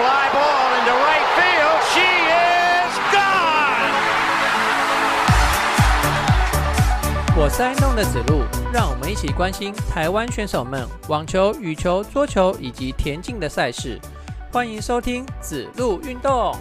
fly ball into right field. She is gone. 我是爱弄的子路，让我们一起关心台湾选手们网球、羽球、桌球以及田径的赛事。欢迎收听子路运动。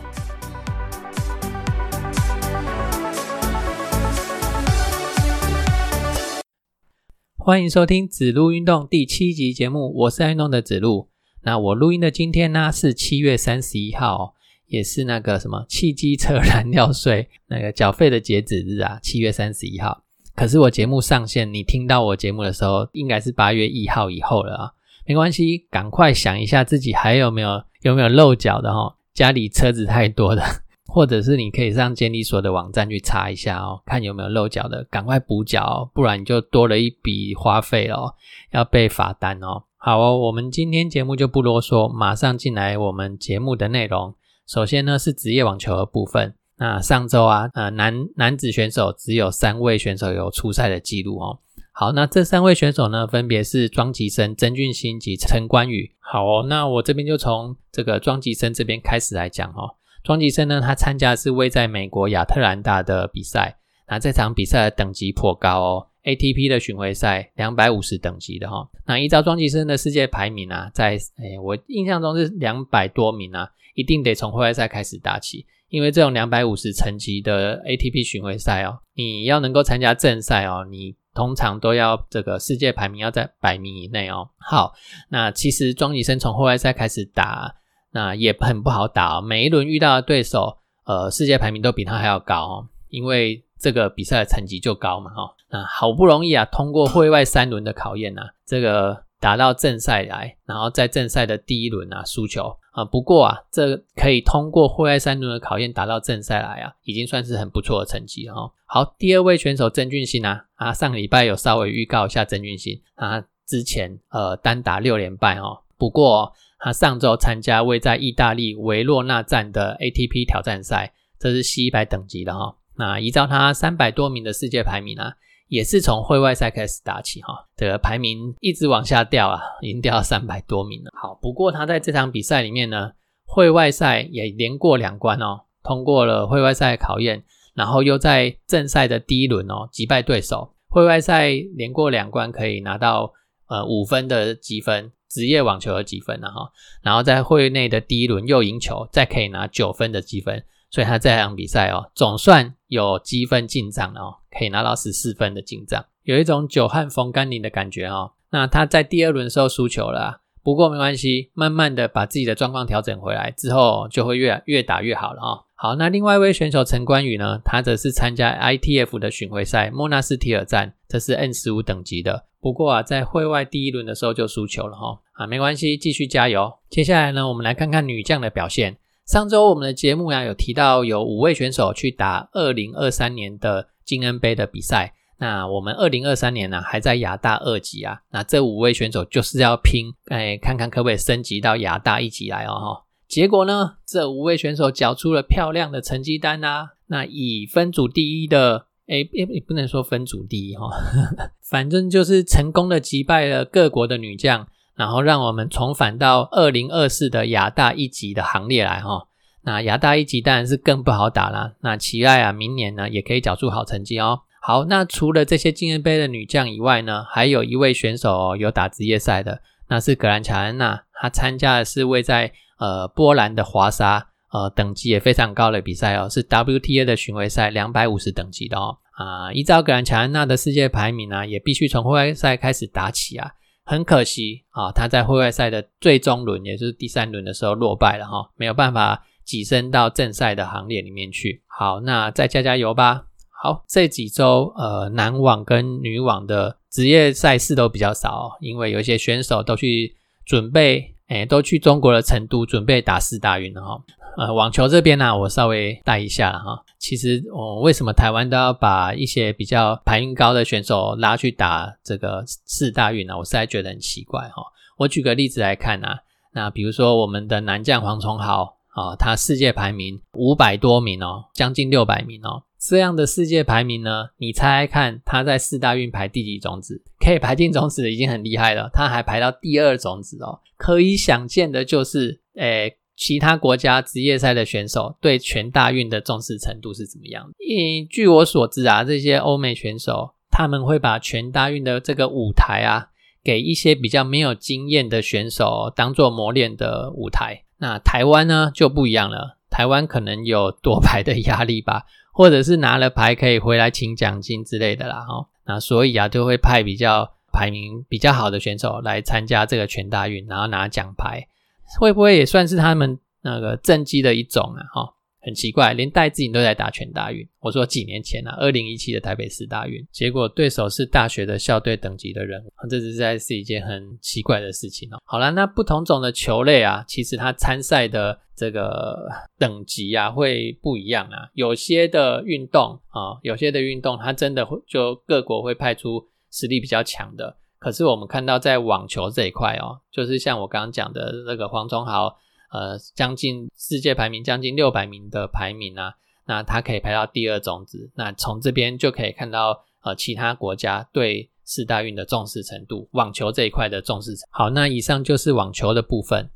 欢迎收听子路运动第七集节目，我是爱弄的子路。那我录音的今天呢是七月三十一号，也是那个什么汽机车燃料税 那个缴费的截止日啊，七月三十一号。可是我节目上线，你听到我节目的时候，应该是八月一号以后了啊。没关系，赶快想一下自己还有没有有没有漏缴的哈，家里车子太多的。或者是你可以上监理所的网站去查一下哦，看有没有漏缴的，赶快补缴，不然你就多了一笔花费哦，要被罚单哦。好哦，我们今天节目就不啰嗦，马上进来我们节目的内容。首先呢是职业网球的部分，那上周啊，呃男男子选手只有三位选手有出赛的记录哦。好，那这三位选手呢，分别是庄吉生、曾俊欣及陈冠宇。好哦，那我这边就从这个庄吉生这边开始来讲哦。庄吉生呢，他参加是位在美国亚特兰大的比赛，那这场比赛的等级颇高哦，ATP 的巡回赛两百五十等级的哈。那依照庄吉生的世界排名啊，在诶我印象中是两百多名啊，一定得从户外赛开始打起，因为这种两百五十层级的 ATP 巡回赛哦，你要能够参加正赛哦，你通常都要这个世界排名要在百名以内哦。好，那其实庄吉生从户外赛开始打。那也很不好打，每一轮遇到的对手，呃，世界排名都比他还要高哦，因为这个比赛的成绩就高嘛，哈。那好不容易啊，通过会外三轮的考验呐，这个打到正赛来，然后在正赛的第一轮啊输球啊。不过啊，这可以通过会外三轮的考验打到正赛来啊，已经算是很不错的成绩哈。好，第二位选手曾俊欣啊，啊，上个礼拜有稍微预告一下曾俊欣啊，之前呃单打六连败哦，不过。他上周参加位在意大利维洛纳站的 ATP 挑战赛，这是 C 一百等级的哈。那依照他三百多名的世界排名啊，也是从会外赛开始打起哈。的排名一直往下掉啊，已经掉到三百多名了。好，不过他在这场比赛里面呢，会外赛也连过两关哦，通过了会外赛考验，然后又在正赛的第一轮哦击败对手。会外赛连过两关可以拿到呃五分的积分。职业网球的积分了哈，然后在会内的第一轮又赢球，再可以拿九分的积分，所以他这场比赛哦，总算有积分进账了哦，可以拿到十四分的进账，有一种久旱逢甘霖的感觉哦。那他在第二轮时候输球了，不过没关系，慢慢的把自己的状况调整回来之后，就会越越打越好了哦。好，那另外一位选手陈冠宇呢，他则是参加 ITF 的巡回赛莫纳斯提尔站，这是 N 十五等级的。不过啊，在会外第一轮的时候就输球了哈啊，没关系，继续加油。接下来呢，我们来看看女将的表现。上周我们的节目呀有提到有五位选手去打二零二三年的金恩杯的比赛。那我们二零二三年呢还在亚大二级啊，那这五位选手就是要拼哎，看看可不可以升级到亚大一级来哦哈。结果呢，这五位选手缴出了漂亮的成绩单啊。那以分组第一的。哎，也也不能说分组第一哈，反正就是成功的击败了各国的女将，然后让我们重返到二零二四的亚大一级的行列来哈。那亚大一级当然是更不好打了。那期待啊，明年呢也可以缴出好成绩哦。好，那除了这些金人杯的女将以外呢，还有一位选手有打职业赛的，那是格兰乔安娜，她参加的是位在呃波兰的华沙。呃，等级也非常高的比赛哦，是 WTA 的巡回赛，两百五十等级的哦。啊，依照格兰乔安娜的世界排名呢，也必须从户外赛开始打起啊。很可惜啊，他在户外赛的最终轮，也就是第三轮的时候落败了哈，没有办法跻身到正赛的行列里面去。好，那再加加油吧。好，这几周呃，男网跟女网的职业赛事都比较少，因为有一些选手都去准备，哎，都去中国的成都准备打四大运了哈。呃，网球这边呢，我稍微带一下了哈。其实，我为什么台湾都要把一些比较排名高的选手拉去打这个四大运呢？我实在觉得很奇怪哈。我举个例子来看啊，那比如说我们的男将黄崇豪啊，他世界排名五百多名哦，将近六百名哦。这样的世界排名呢，你猜猜看他在四大运排第几种子？可以排进种子已经很厉害了，他还排到第二种子哦。可以想见的就是，诶。其他国家职业赛的选手对全大运的重视程度是怎么样的？因据我所知啊，这些欧美选手他们会把全大运的这个舞台啊，给一些比较没有经验的选手当做磨练的舞台。那台湾呢就不一样了，台湾可能有夺牌的压力吧，或者是拿了牌可以回来请奖金之类的啦，哈。那所以啊，就会派比较排名比较好的选手来参加这个全大运，然后拿奖牌。会不会也算是他们那个政绩的一种啊？哈，很奇怪，连戴志颖都在打全大运。我说几年前啊，二零一七的台北市大运，结果对手是大学的校队等级的人物，这实在是一件很奇怪的事情哦。好了，那不同种的球类啊，其实它参赛的这个等级啊会不一样啊。有些的运动啊，有些的运动，它真的会就各国会派出实力比较强的。可是我们看到，在网球这一块哦，就是像我刚刚讲的那个黄忠豪，呃，将近世界排名将近六百名的排名啊，那他可以排到第二种子。那从这边就可以看到，呃，其他国家对四大运的重视程度，网球这一块的重视。好，那以上就是网球的部分。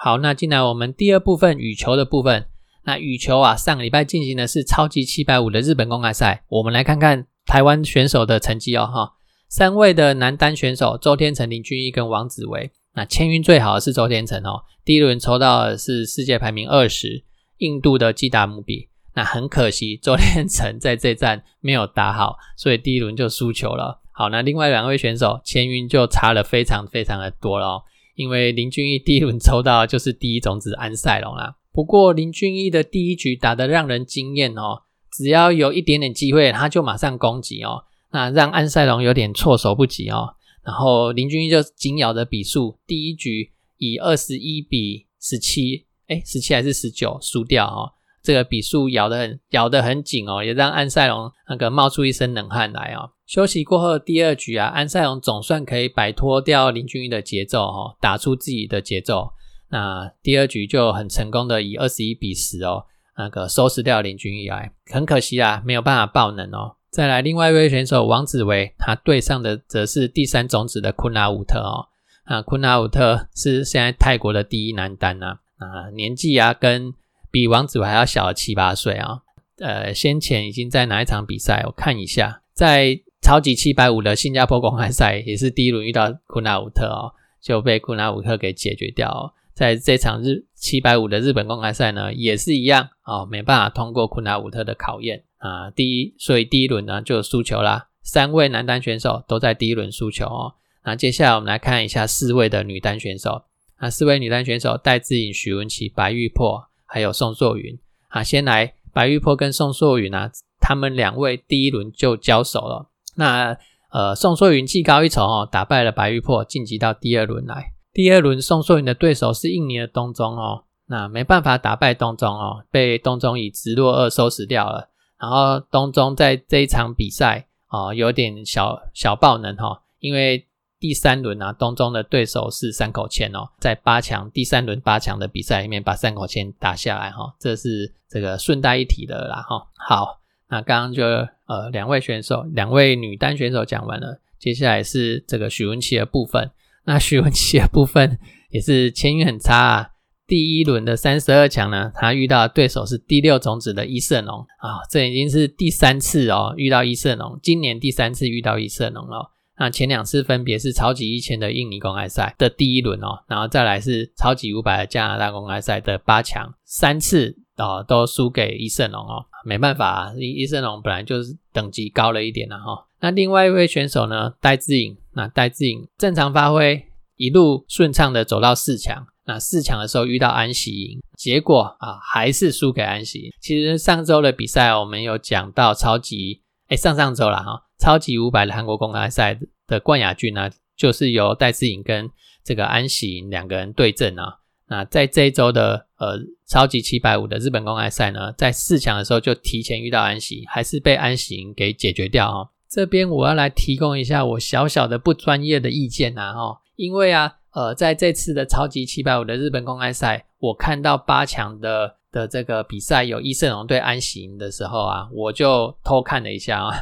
好，那进来我们第二部分羽球的部分。那羽球啊，上个礼拜进行的是超级七百五的日本公开赛。我们来看看台湾选手的成绩哦，哈。三位的男单选手周天成、林俊逸跟王子维。那签运最好的是周天成哦，第一轮抽到的是世界排名二十，印度的基达姆比。那很可惜，周天成在这站没有打好，所以第一轮就输球了。好，那另外两位选手签运就差了非常非常的多了哦。因为林俊逸第一轮抽到就是第一种子安塞龙啦。不过林俊逸的第一局打得让人惊艳哦，只要有一点点机会，他就马上攻击哦，那让安塞龙有点措手不及哦。然后林俊逸就紧咬着比数，第一局以二十一比十七，哎，十七还是十九输掉哦。这个比数咬得很咬得很紧哦，也让安塞龙那个冒出一身冷汗来哦。休息过后第二局啊，安塞龙总算可以摆脱掉林俊逸的节奏哦，打出自己的节奏。那第二局就很成功的以二十一比十哦，那个收拾掉林俊逸来。很可惜啊，没有办法爆能哦。再来另外一位选手王子维，他对上的则是第三种子的昆拉武特哦。啊，昆拉武特是现在泰国的第一男单呐，啊，年纪啊跟比王子维还要小了七八岁啊。呃，先前已经在哪一场比赛？我看一下，在。超级七百五的新加坡公开赛也是第一轮遇到库纳武特哦，就被库纳武特给解决掉。在这场日七百五的日本公开赛呢，也是一样哦，没办法通过库纳武特的考验啊。第一，所以第一轮呢就输球啦。三位男单选手都在第一轮输球哦。那接下来我们来看一下四位的女单选手那，四位女单选手戴资颖、许文琪、白玉珀还有宋硕云啊。先来白玉珀跟宋硕云啊，他们两位第一轮就交手了。那呃，宋硕云技高一筹哦，打败了白玉破，晋级到第二轮来。第二轮宋硕云的对手是印尼的东中哦，那没办法打败东中哦，被东中以直落二收拾掉了。然后东中在这一场比赛哦，有点小小爆能哈，因为第三轮啊，东中的对手是三口千哦，在八强第三轮八强的比赛里面把三口千打下来哈，这是这个顺带一提的啦哈。好。那刚刚就呃两位选手，两位女单选手讲完了，接下来是这个许文琪的部分。那 许文琪的部分也是签运很差啊。第一轮的三十二强呢，他遇到的对手是第六种子的伊瑟农啊，这已经是第三次哦遇到伊瑟农，今年第三次遇到伊瑟农了。那前两次分别是超级一千的印尼公开赛的第一轮哦，然后再来是超级五百的加拿大公开赛的八强，三次哦都输给伊盛龙哦。没办法，伊伊盛龙本来就是等级高了一点了哈。那另外一位选手呢，戴志颖，那戴志颖正常发挥，一路顺畅的走到四强。那四强的时候遇到安喜赢，结果啊还是输给安喜。其实上周的比赛我们有讲到超级，哎上上周了哈，超级五百的韩国公开赛的冠亚军呢，就是由戴思颖跟这个安喜两个人对阵啊。那在这一周的呃超级七百五的日本公开赛呢，在四强的时候就提前遇到安喜，还是被安喜给解决掉哦。这边我要来提供一下我小小的不专业的意见呐，哈，因为啊，呃，在这次的超级七百五的日本公开赛，我看到八强的的这个比赛有伊圣龙对安喜的时候啊，我就偷看了一下啊，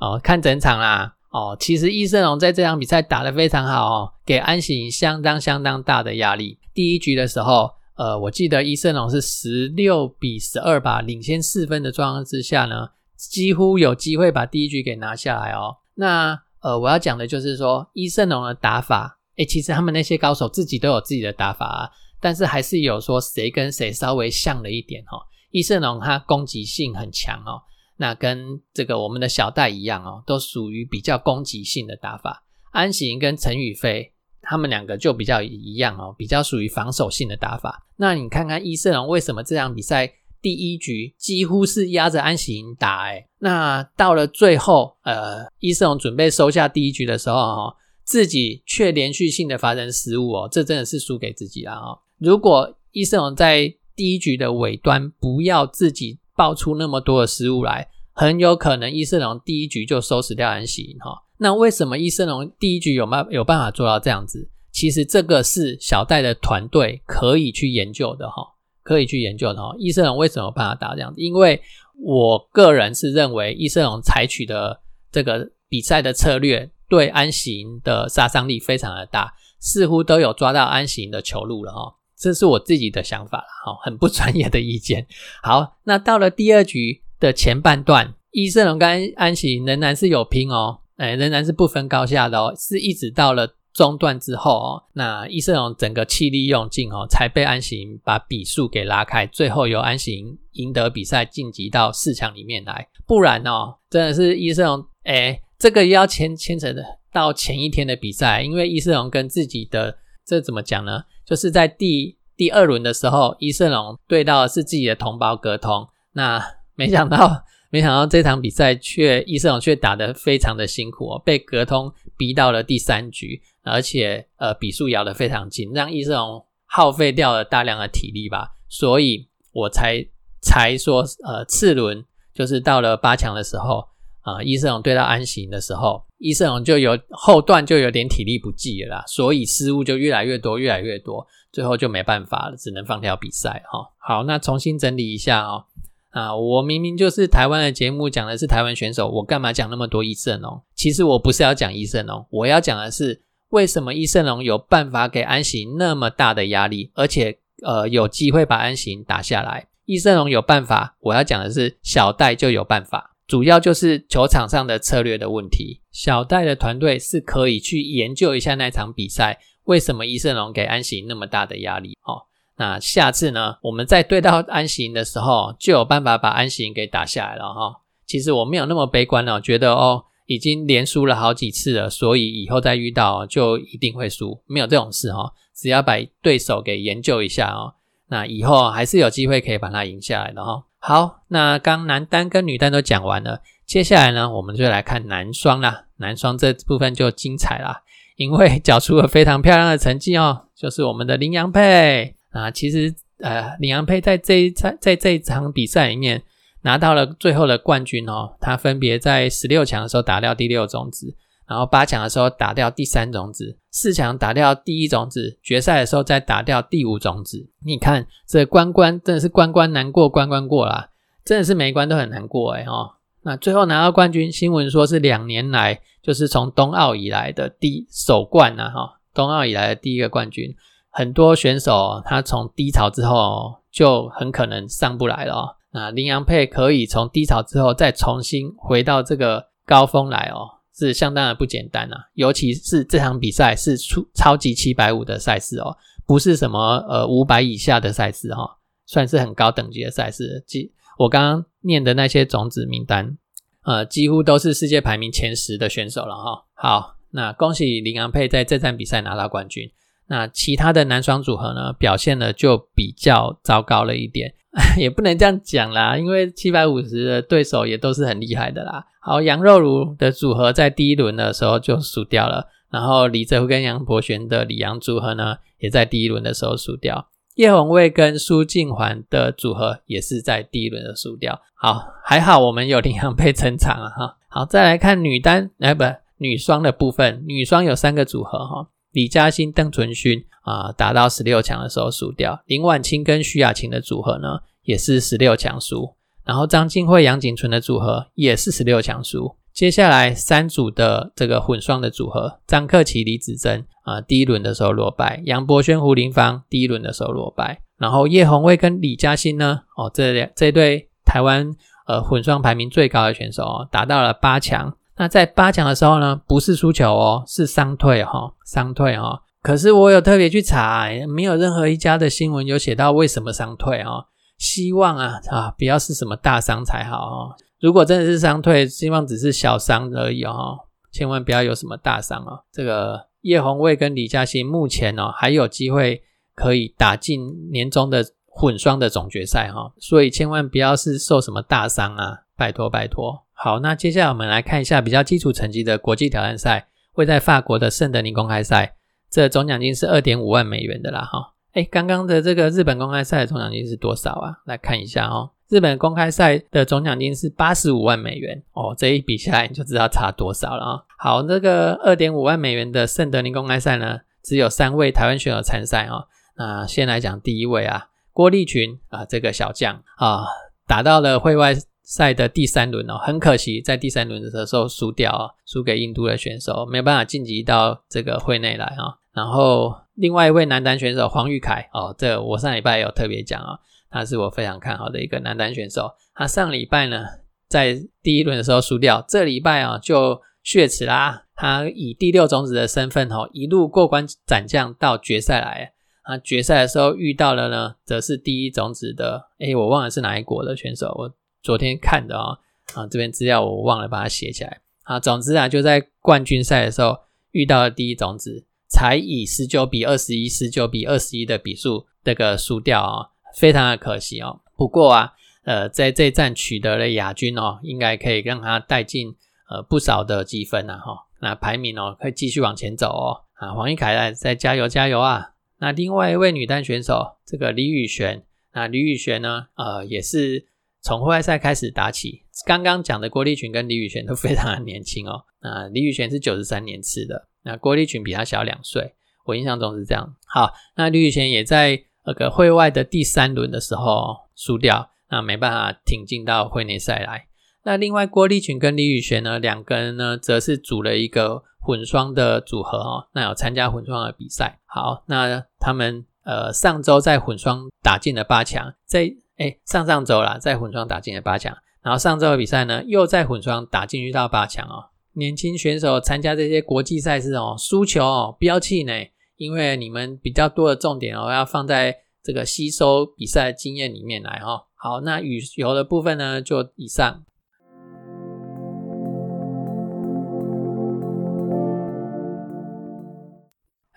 哦，看整场啦，哦，其实伊圣龙在这场比赛打得非常好哦，给安喜相当相当大的压力。第一局的时候，呃，我记得伊圣龙是十六比十二吧，领先四分的状况之下呢。几乎有机会把第一局给拿下来哦。那呃，我要讲的就是说，伊圣龙的打法，诶，其实他们那些高手自己都有自己的打法啊，但是还是有说谁跟谁稍微像了一点哈。伊圣龙他攻击性很强哦，那跟这个我们的小戴一样哦，都属于比较攻击性的打法。安行跟陈宇飞他们两个就比较一样哦，比较属于防守性的打法。那你看看伊圣龙为什么这场比赛？第一局几乎是压着安喜赢打，哎，那到了最后，呃，伊瑟龙准备收下第一局的时候，哈，自己却连续性的发生失误哦，这真的是输给自己了哦。如果伊瑟龙在第一局的尾端不要自己爆出那么多的失误来，很有可能伊瑟龙第一局就收拾掉安喜哈。那为什么伊瑟龙第一局有办有办法做到这样子？其实这个是小戴的团队可以去研究的哈。可以去研究的哦，伊瑟龙为什么办法打这样子？因为我个人是认为伊瑟龙采取的这个比赛的策略对安行的杀伤力非常的大，似乎都有抓到安行的球路了哈。这是我自己的想法了哈，很不专业的意见。好，那到了第二局的前半段，伊瑟龙跟安行仍然是有拼哦，哎，仍然是不分高下的哦，是一直到了。中段之后哦，那伊瑟龙整个气力用尽哦，才被安行把比数给拉开，最后由安行赢得比赛晋级到四强里面来。不然哦，真的是伊瑟龙哎，这个要牵牵扯到前一天的比赛，因为伊瑟龙跟自己的这怎么讲呢？就是在第第二轮的时候，伊瑟龙对到的是自己的同胞格通，那 没想到。没想到这场比赛却伊瑟龙却打得非常的辛苦哦，被格通逼到了第三局，而且呃比数咬得非常紧，让伊瑟龙耗费掉了大量的体力吧，所以我才才说呃次轮就是到了八强的时候啊，伊瑟龙对到安行的时候，伊瑟龙就有后段就有点体力不济了，所以失误就越来越多越来越多，最后就没办法了，只能放掉比赛哈。好，那重新整理一下哦。啊，我明明就是台湾的节目，讲的是台湾选手，我干嘛讲那么多伊胜龙？其实我不是要讲伊胜龙，我要讲的是为什么伊胜龙有办法给安行那么大的压力，而且呃有机会把安行打下来。伊胜龙有办法，我要讲的是小戴就有办法，主要就是球场上的策略的问题。小戴的团队是可以去研究一下那场比赛，为什么伊胜龙给安行那么大的压力？哦。那下次呢，我们在对到安行的时候，就有办法把安行给打下来了哈。其实我没有那么悲观哦，觉得哦已经连输了好几次了，所以以后再遇到就一定会输，没有这种事哈。只要把对手给研究一下哦，那以后还是有机会可以把它赢下来的哈。好，那刚男单跟女单都讲完了，接下来呢，我们就来看男双啦。男双这部分就精彩啦，因为缴出了非常漂亮的成绩哦，就是我们的林洋配。啊，其实呃，李阳佩在这一场在这一场比赛里面拿到了最后的冠军哦。他分别在十六强的时候打掉第六种子，然后八强的时候打掉第三种子，四强打掉第一种子，决赛的时候再打掉第五种子。你看这关关真的是关关难过关关过啦，真的是每一关都很难过哎哦。那最后拿到冠军，新闻说是两年来就是从冬奥以来的第首冠呐哈，冬奥以来的第一个冠军。很多选手他从低潮之后就很可能上不来了。那林洋配可以从低潮之后再重新回到这个高峰来哦，是相当的不简单啊！尤其是这场比赛是出超级七百五的赛事哦，不是什么呃五百以下的赛事哈，算是很高等级的赛事。即我刚刚念的那些种子名单，呃，几乎都是世界排名前十的选手了哈。好，那恭喜林洋配在这站比赛拿到冠军。那其他的男双组合呢，表现的就比较糟糕了一点，也不能这样讲啦，因为七百五十的对手也都是很厉害的啦。好，杨肉茹的组合在第一轮的时候就输掉了，然后李泽跟杨博璇的李阳组合呢，也在第一轮的时候输掉。叶红卫跟苏静环的组合也是在第一轮的输掉。好，还好我们有林洋配撑场啊哈。好，再来看女单，哎，不，女双的部分，女双有三个组合哈，李嘉欣、邓淳勋啊，打到十六强的时候输掉，林婉清跟徐雅琴的组合呢，也是十六强输，然后张静慧、杨景纯的组合也是十六强输。接下来三组的这个混双的组合，张克奇、李子珍啊，第一轮的时候落败；杨博轩、胡林芳第一轮的时候落败。然后叶红卫跟李嘉欣呢，哦，这两这对台湾呃混双排名最高的选手哦，打到了八强。那在八强的时候呢，不是输球哦，是伤退哈，伤退哈。可是我有特别去查，没有任何一家的新闻有写到为什么伤退哦。希望啊啊，不要是什么大伤才好哦。如果真的是伤退，希望只是小伤而已哦，千万不要有什么大伤哦。这个叶红卫跟李嘉欣目前哦还有机会可以打进年终的混双的总决赛哈，所以千万不要是受什么大伤啊，拜托拜托。好，那接下来我们来看一下比较基础成绩的国际挑战赛，会在法国的圣德尼公开赛，这总奖金是二点五万美元的啦哈。哎，刚刚的这个日本公开赛的总奖金是多少啊？来看一下哦。日本公开赛的总奖金是八十五万美元哦，这一比下来你就知道差多少了啊。好，这个二点五万美元的圣德尼公开赛呢，只有三位台湾选手参赛哦。那先来讲第一位啊，郭立群啊，这个小将啊，打到了会外赛的第三轮哦，很可惜在第三轮的时候输掉啊，输给印度的选手，没有办法晋级到这个会内来啊。然后另外一位男单选手黄玉凯哦，这我上礼拜有特别讲啊。他是我非常看好的一个男单选手。他上礼拜呢，在第一轮的时候输掉，这礼拜啊就血池啦。他以第六种子的身份哦，一路过关斩将到决赛来。啊，决赛的时候遇到了呢，则是第一种子的，哎，我忘了是哪一国的选手。我昨天看的啊，啊这边资料我忘了把它写起来。啊，总之啊，就在冠军赛的时候遇到了第一种子，才以十九比二十一、十九比二十一的比数这个输掉啊。非常的可惜哦，不过啊，呃，在这站取得了亚军哦，应该可以让他带进呃不少的积分呐哈，那排名哦可以继续往前走哦啊，黄玉凯在加油加油啊！那另外一位女单选手这个李宇璇，那李宇璇呢，呃，也是从户外赛开始打起，刚刚讲的郭立群跟李宇璇都非常的年轻哦，那李宇璇是九十三年次的，那郭立群比他小两岁，我印象中是这样。好，那李宇璇也在。那个会外的第三轮的时候输掉，那没办法挺进到会内赛来。那另外郭立群跟李宇璇呢，两个人呢则是组了一个混双的组合哦，那有参加混双的比赛。好，那他们呃上周在混双打进了八强，在哎上上周啦，在混双打进了八强，然后上周的比赛呢又在混双打进去到八强哦。年轻选手参加这些国际赛事哦，输球哦不要气馁。因为你们比较多的重点哦，要放在这个吸收比赛经验里面来哦。好，那羽游的部分呢，就以上。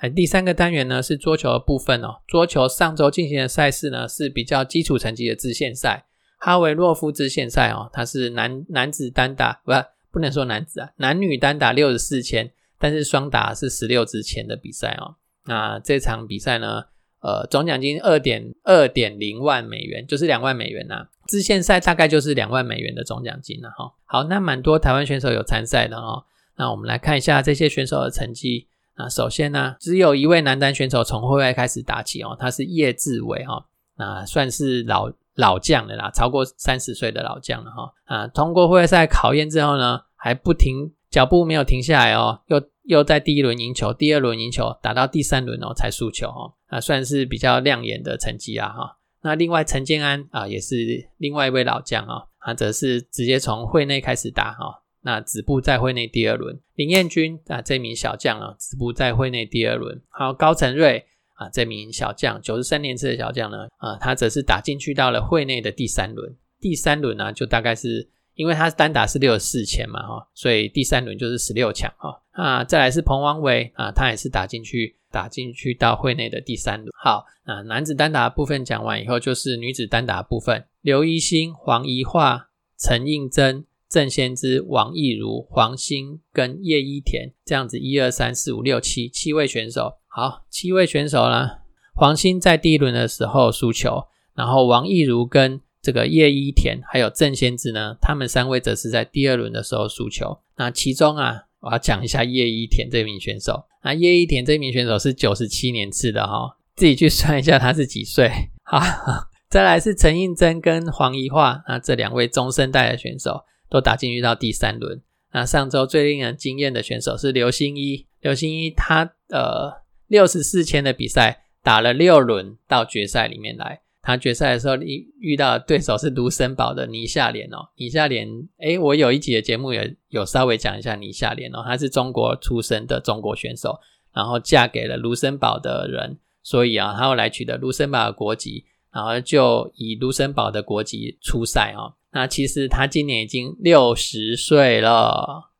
第三个单元呢是桌球的部分哦。桌球上周进行的赛事呢是比较基础层级的支线赛，哈维洛夫支线赛哦，它是男男子单打不不能说男子啊，男女单打六十四千，但是双打是十六支签的比赛哦。那这场比赛呢？呃，总奖金二点二点零万美元，就是两万美元呐。支线赛大概就是两万美元的总奖金了哈。好，那蛮多台湾选手有参赛的哦。那我们来看一下这些选手的成绩。那首先呢，只有一位男单选手从会外开始打起哦，他是叶志伟哈。那算是老老将了啦，超过三十岁的老将了哈。啊，通过会外赛考验之后呢，还不停脚步没有停下来哦，又。又在第一轮赢球，第二轮赢球，打到第三轮哦才输球哦，啊算是比较亮眼的成绩啊哈。那另外陈建安啊也是另外一位老将啊，他则是直接从会内开始打哈，那止步在会内第二轮。林彦君啊这名小将啊止步在会内第二轮。还有高成瑞啊这名小将，九十三年次的小将呢啊他则是打进去到了会内的第三轮。第三轮呢就大概是。因为他单打是六十四强嘛，哈，所以第三轮就是十六强，哈啊，再来是彭王伟啊，他也是打进去，打进去到会内的第三轮。好，那男子单打部分讲完以后，就是女子单打部分，刘一星、黄怡桦、陈应真、郑先知、王艺如、黄欣跟叶一田这样子，一二三四五六七七位选手。好，七位选手呢，黄欣在第一轮的时候输球，然后王艺如跟这个叶一田还有郑先知呢，他们三位则是在第二轮的时候输球。那其中啊，我要讲一下叶一田这名选手。那叶一田这名选手是九十七年次的哈，自己去算一下他是几岁。好，再来是陈映真跟黄怡桦，那这两位中生代的选手都打进去到第三轮。那上周最令人惊艳的选手是刘星一，刘星一他呃六十四千的比赛打了六轮到决赛里面来。他决赛的时候遇遇到的对手是卢森堡的倪夏莲哦，倪夏莲，诶，我有一集的节目也有稍微讲一下倪夏莲哦，她是中国出生的中国选手，然后嫁给了卢森堡的人，所以啊，她后来取得卢森堡的国籍，然后就以卢森堡的国籍出赛哦。那其实他今年已经六十岁了，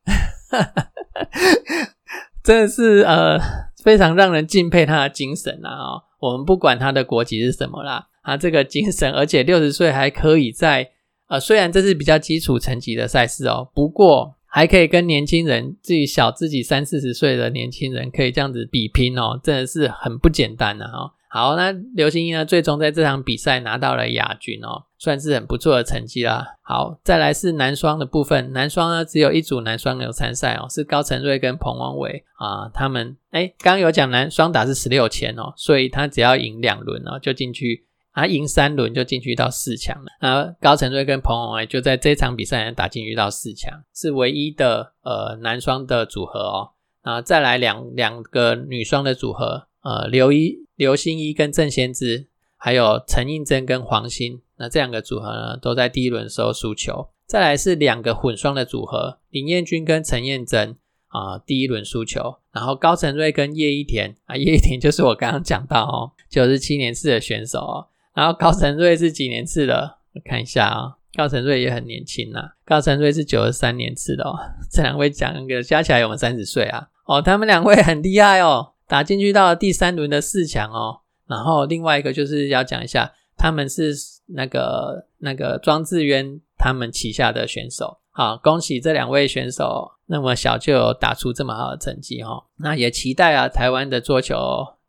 真的是呃非常让人敬佩他的精神啊！哦，我们不管他的国籍是什么啦。他这个精神，而且六十岁还可以在呃，虽然这是比较基础层级的赛事哦，不过还可以跟年轻人自己小自己三四十岁的年轻人可以这样子比拼哦，真的是很不简单的哈。好，那刘星一呢，最终在这场比赛拿到了亚军哦，算是很不错的成绩啦。好，再来是男双的部分，男双呢只有一组男双有参赛哦，是高承瑞跟彭王伟啊，他们哎，刚刚有讲男双打是十六千哦，所以他只要赢两轮哦，就进去。啊，赢三轮就进去到四强了。那高承瑞跟彭宏伟就在这场比赛打进去到四强，是唯一的呃男双的组合哦。啊，再来两两个女双的组合，呃，刘一、刘欣一跟郑先知，还有陈映真跟黄欣，那这两个组合呢，都在第一轮时候输球。再来是两个混双的组合，林彦君跟陈彦真啊，第一轮输球。然后高承瑞跟叶一田啊，叶一田 就是我刚刚讲到哦，九十七年次的选手哦。然后高承瑞是几年次的？我看一下啊，高承瑞也很年轻呐。高承瑞是九十三年次的哦。这两位讲个加起来有没三十岁啊？哦，他们两位很厉害哦，打进去到第三轮的四强哦。然后另外一个就是要讲一下，他们是那个那个庄智渊他们旗下的选手。好，恭喜这两位选手那么小就有打出这么好的成绩哈。那也期待啊，台湾的桌球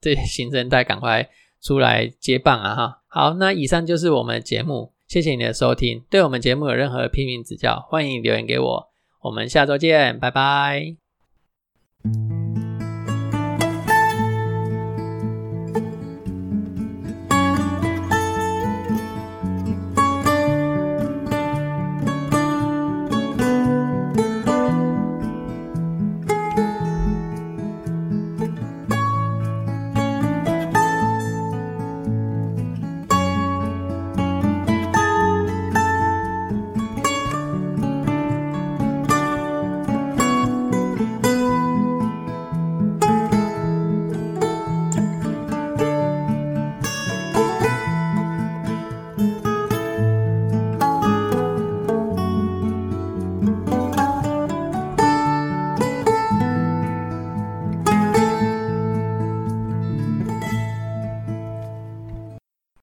这新生代赶快出来接棒啊哈。好，那以上就是我们的节目，谢谢你的收听。对我们节目有任何批评指教，欢迎留言给我。我们下周见，拜拜。